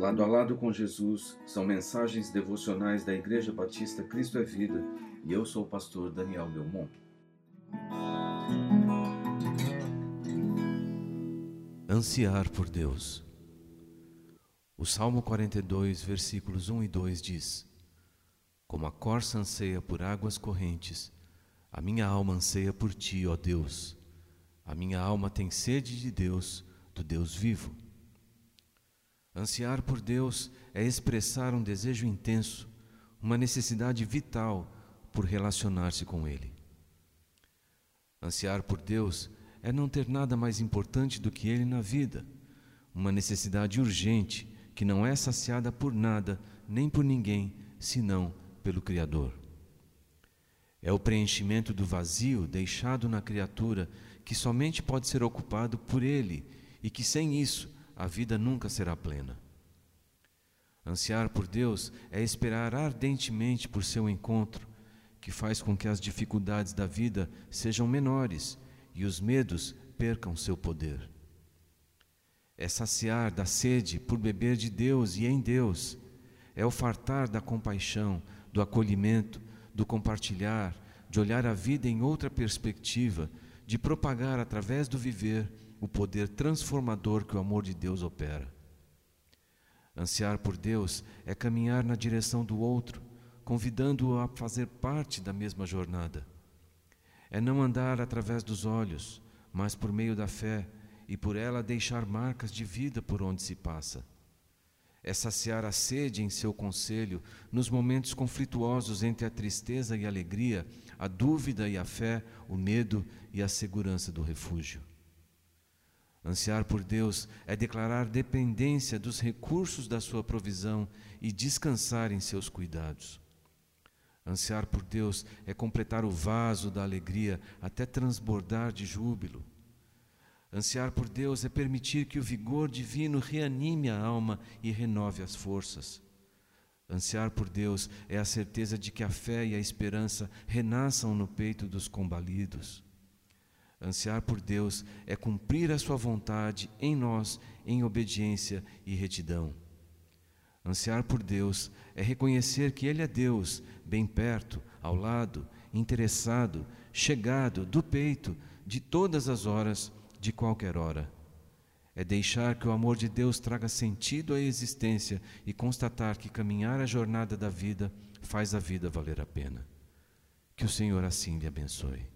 Lado a Lado com Jesus são mensagens devocionais da Igreja Batista Cristo é Vida e eu sou o pastor Daniel Belmont. Ansiar por Deus. O Salmo 42, versículos 1 e 2 diz: Como a corça anseia por águas correntes, a minha alma anseia por ti, ó Deus. A minha alma tem sede de Deus, do Deus vivo. Ansiar por Deus é expressar um desejo intenso, uma necessidade vital por relacionar-se com Ele. Ansiar por Deus é não ter nada mais importante do que Ele na vida, uma necessidade urgente que não é saciada por nada nem por ninguém, senão pelo Criador. É o preenchimento do vazio deixado na criatura que somente pode ser ocupado por Ele e que sem isso a vida nunca será plena. Ansiar por Deus é esperar ardentemente por seu encontro, que faz com que as dificuldades da vida sejam menores e os medos percam seu poder. É saciar da sede por beber de Deus e em Deus, é o fartar da compaixão, do acolhimento, do compartilhar, de olhar a vida em outra perspectiva, de propagar através do viver o poder transformador que o amor de Deus opera. Ansiar por Deus é caminhar na direção do outro, convidando-o a fazer parte da mesma jornada. É não andar através dos olhos, mas por meio da fé e por ela deixar marcas de vida por onde se passa. É saciar a sede em seu conselho nos momentos conflituosos entre a tristeza e a alegria, a dúvida e a fé, o medo e a segurança do refúgio. Ansiar por Deus é declarar dependência dos recursos da sua provisão e descansar em seus cuidados. Ansiar por Deus é completar o vaso da alegria até transbordar de júbilo. Ansiar por Deus é permitir que o vigor divino reanime a alma e renove as forças. Ansiar por Deus é a certeza de que a fé e a esperança renasçam no peito dos combalidos. Ansiar por Deus é cumprir a Sua vontade em nós, em obediência e retidão. Ansiar por Deus é reconhecer que Ele é Deus, bem perto, ao lado, interessado, chegado, do peito, de todas as horas, de qualquer hora. É deixar que o amor de Deus traga sentido à existência e constatar que caminhar a jornada da vida faz a vida valer a pena. Que o Senhor assim lhe abençoe.